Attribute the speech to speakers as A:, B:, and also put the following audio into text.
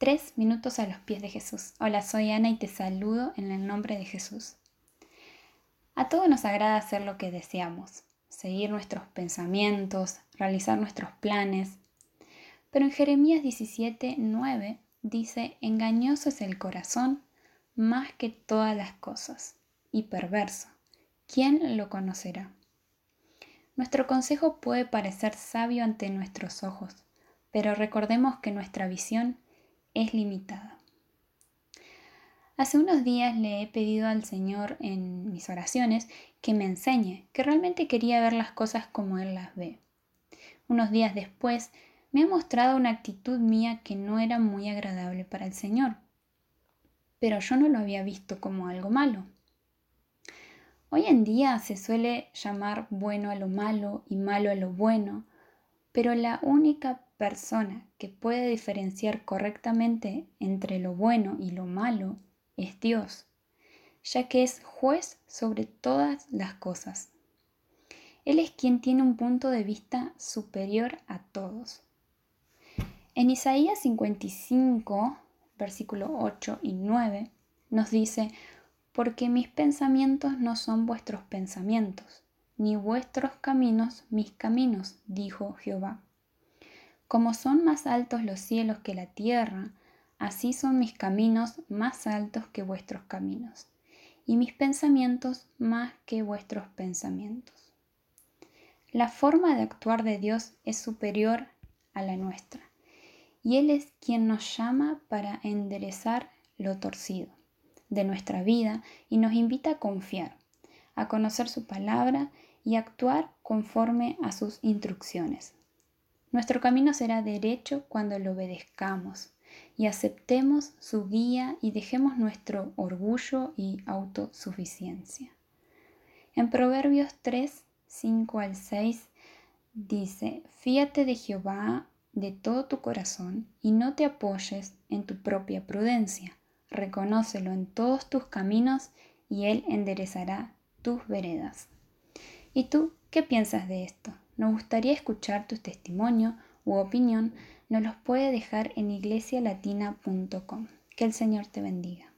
A: Tres minutos a los pies de Jesús. Hola, soy Ana y te saludo en el nombre de Jesús. A todos nos agrada hacer lo que deseamos, seguir nuestros pensamientos, realizar nuestros planes. Pero en Jeremías 17, 9 dice, engañoso es el corazón más que todas las cosas, y perverso. ¿Quién lo conocerá? Nuestro consejo puede parecer sabio ante nuestros ojos, pero recordemos que nuestra visión es limitada. Hace unos días le he pedido al Señor en mis oraciones que me enseñe, que realmente quería ver las cosas como Él las ve. Unos días después me ha mostrado una actitud mía que no era muy agradable para el Señor, pero yo no lo había visto como algo malo. Hoy en día se suele llamar bueno a lo malo y malo a lo bueno, pero la única persona que puede diferenciar correctamente entre lo bueno y lo malo es Dios, ya que es juez sobre todas las cosas. Él es quien tiene un punto de vista superior a todos. En Isaías 55, versículo 8 y 9, nos dice, porque mis pensamientos no son vuestros pensamientos, ni vuestros caminos mis caminos, dijo Jehová. Como son más altos los cielos que la tierra, así son mis caminos más altos que vuestros caminos, y mis pensamientos más que vuestros pensamientos. La forma de actuar de Dios es superior a la nuestra, y Él es quien nos llama para enderezar lo torcido de nuestra vida y nos invita a confiar, a conocer su palabra y actuar conforme a sus instrucciones. Nuestro camino será derecho cuando lo obedezcamos y aceptemos su guía y dejemos nuestro orgullo y autosuficiencia. En Proverbios 3, 5 al 6 dice, fíate de Jehová de todo tu corazón y no te apoyes en tu propia prudencia. Reconócelo en todos tus caminos y Él enderezará tus veredas. ¿Y tú qué piensas de esto? Nos gustaría escuchar tu testimonio u opinión. Nos los puede dejar en iglesialatina.com. Que el Señor te bendiga.